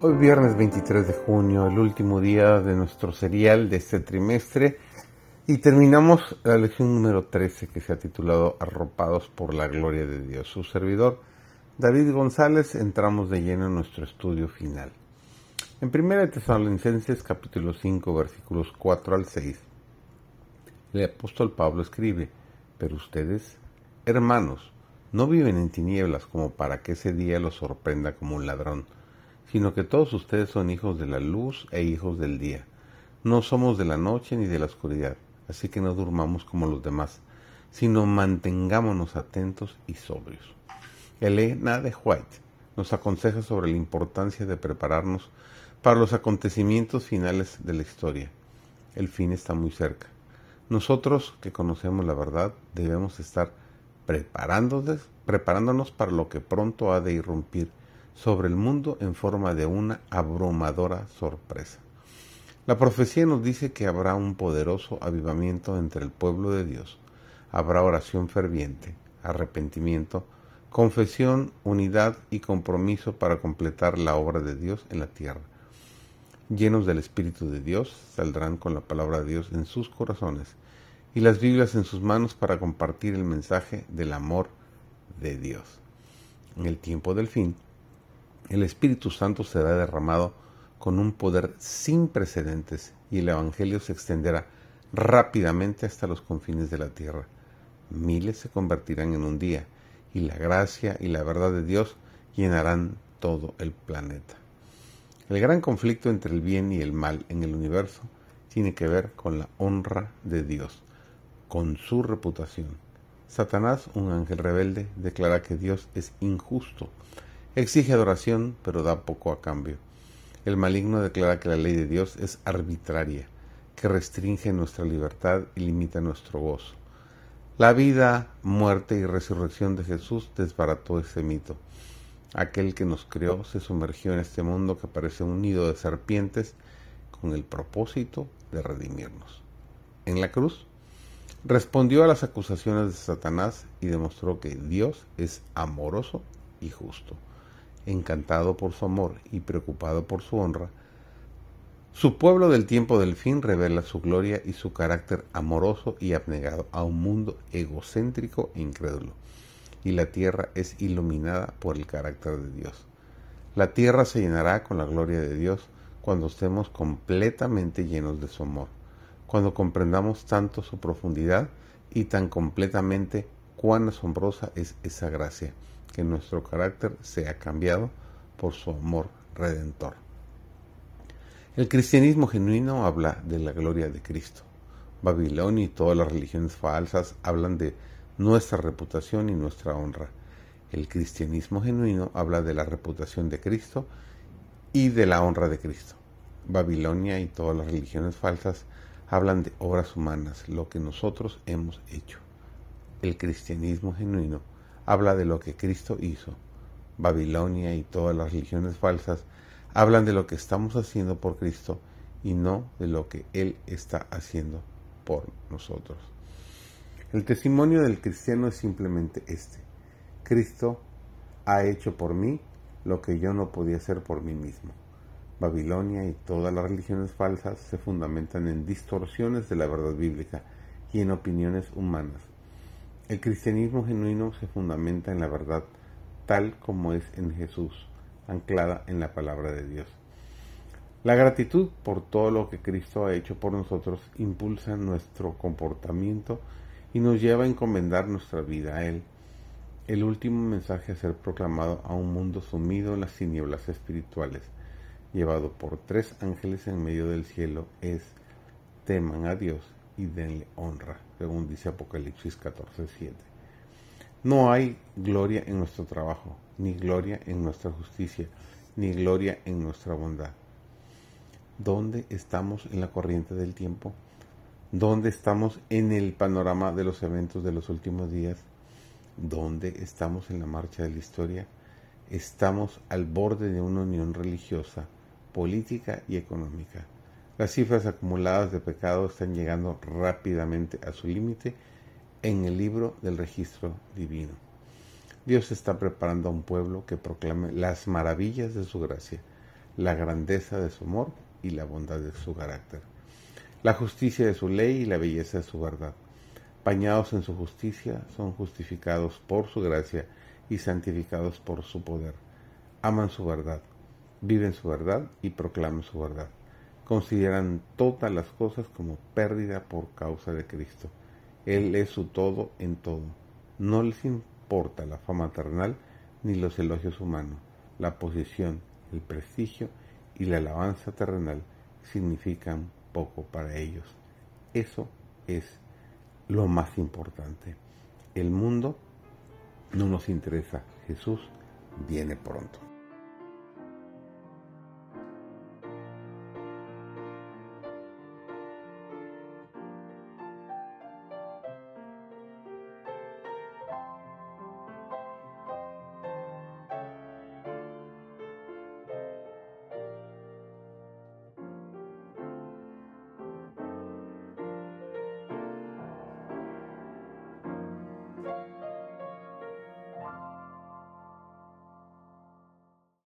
Hoy viernes 23 de junio, el último día de nuestro serial de este trimestre y terminamos la lección número 13 que se ha titulado Arropados por la gloria de Dios. Su servidor David González entramos de lleno en nuestro estudio final. En 1 Tesalonicenses capítulo 5 versículos 4 al 6, el apóstol Pablo escribe, pero ustedes, hermanos, no viven en tinieblas como para que ese día los sorprenda como un ladrón sino que todos ustedes son hijos de la luz e hijos del día. No somos de la noche ni de la oscuridad, así que no durmamos como los demás, sino mantengámonos atentos y sobrios. Elena de White nos aconseja sobre la importancia de prepararnos para los acontecimientos finales de la historia. El fin está muy cerca. Nosotros que conocemos la verdad debemos estar preparándonos, preparándonos para lo que pronto ha de irrumpir sobre el mundo en forma de una abrumadora sorpresa. La profecía nos dice que habrá un poderoso avivamiento entre el pueblo de Dios. Habrá oración ferviente, arrepentimiento, confesión, unidad y compromiso para completar la obra de Dios en la tierra. Llenos del Espíritu de Dios, saldrán con la palabra de Dios en sus corazones y las Biblias en sus manos para compartir el mensaje del amor de Dios. En el tiempo del fin, el Espíritu Santo será derramado con un poder sin precedentes y el Evangelio se extenderá rápidamente hasta los confines de la tierra. Miles se convertirán en un día y la gracia y la verdad de Dios llenarán todo el planeta. El gran conflicto entre el bien y el mal en el universo tiene que ver con la honra de Dios, con su reputación. Satanás, un ángel rebelde, declara que Dios es injusto Exige adoración, pero da poco a cambio. El maligno declara que la ley de Dios es arbitraria, que restringe nuestra libertad y limita nuestro gozo. La vida, muerte y resurrección de Jesús desbarató ese mito. Aquel que nos creó se sumergió en este mundo que parece un nido de serpientes con el propósito de redimirnos. En la cruz, respondió a las acusaciones de Satanás y demostró que Dios es amoroso y justo encantado por su amor y preocupado por su honra, su pueblo del tiempo del fin revela su gloria y su carácter amoroso y abnegado a un mundo egocéntrico e incrédulo, y la tierra es iluminada por el carácter de Dios. La tierra se llenará con la gloria de Dios cuando estemos completamente llenos de su amor, cuando comprendamos tanto su profundidad y tan completamente cuán asombrosa es esa gracia que nuestro carácter sea cambiado por su amor redentor. El cristianismo genuino habla de la gloria de Cristo. Babilonia y todas las religiones falsas hablan de nuestra reputación y nuestra honra. El cristianismo genuino habla de la reputación de Cristo y de la honra de Cristo. Babilonia y todas las religiones falsas hablan de obras humanas, lo que nosotros hemos hecho. El cristianismo genuino habla de lo que Cristo hizo. Babilonia y todas las religiones falsas hablan de lo que estamos haciendo por Cristo y no de lo que Él está haciendo por nosotros. El testimonio del cristiano es simplemente este. Cristo ha hecho por mí lo que yo no podía hacer por mí mismo. Babilonia y todas las religiones falsas se fundamentan en distorsiones de la verdad bíblica y en opiniones humanas. El cristianismo genuino se fundamenta en la verdad tal como es en Jesús, anclada en la palabra de Dios. La gratitud por todo lo que Cristo ha hecho por nosotros impulsa nuestro comportamiento y nos lleva a encomendar nuestra vida a Él. El último mensaje a ser proclamado a un mundo sumido en las tinieblas espirituales, llevado por tres ángeles en medio del cielo, es teman a Dios y denle honra, según dice Apocalipsis 14:7. No hay gloria en nuestro trabajo, ni gloria en nuestra justicia, ni gloria en nuestra bondad. ¿Dónde estamos en la corriente del tiempo? ¿Dónde estamos en el panorama de los eventos de los últimos días? ¿Dónde estamos en la marcha de la historia? Estamos al borde de una unión religiosa, política y económica las cifras acumuladas de pecado están llegando rápidamente a su límite en el libro del registro divino. Dios está preparando a un pueblo que proclame las maravillas de su gracia, la grandeza de su amor y la bondad de su carácter, la justicia de su ley y la belleza de su verdad. Bañados en su justicia, son justificados por su gracia y santificados por su poder. Aman su verdad, viven su verdad y proclaman su verdad. Consideran todas las cosas como pérdida por causa de Cristo. Él es su todo en todo. No les importa la fama terrenal ni los elogios humanos. La posición, el prestigio y la alabanza terrenal significan poco para ellos. Eso es lo más importante. El mundo no nos interesa. Jesús viene pronto.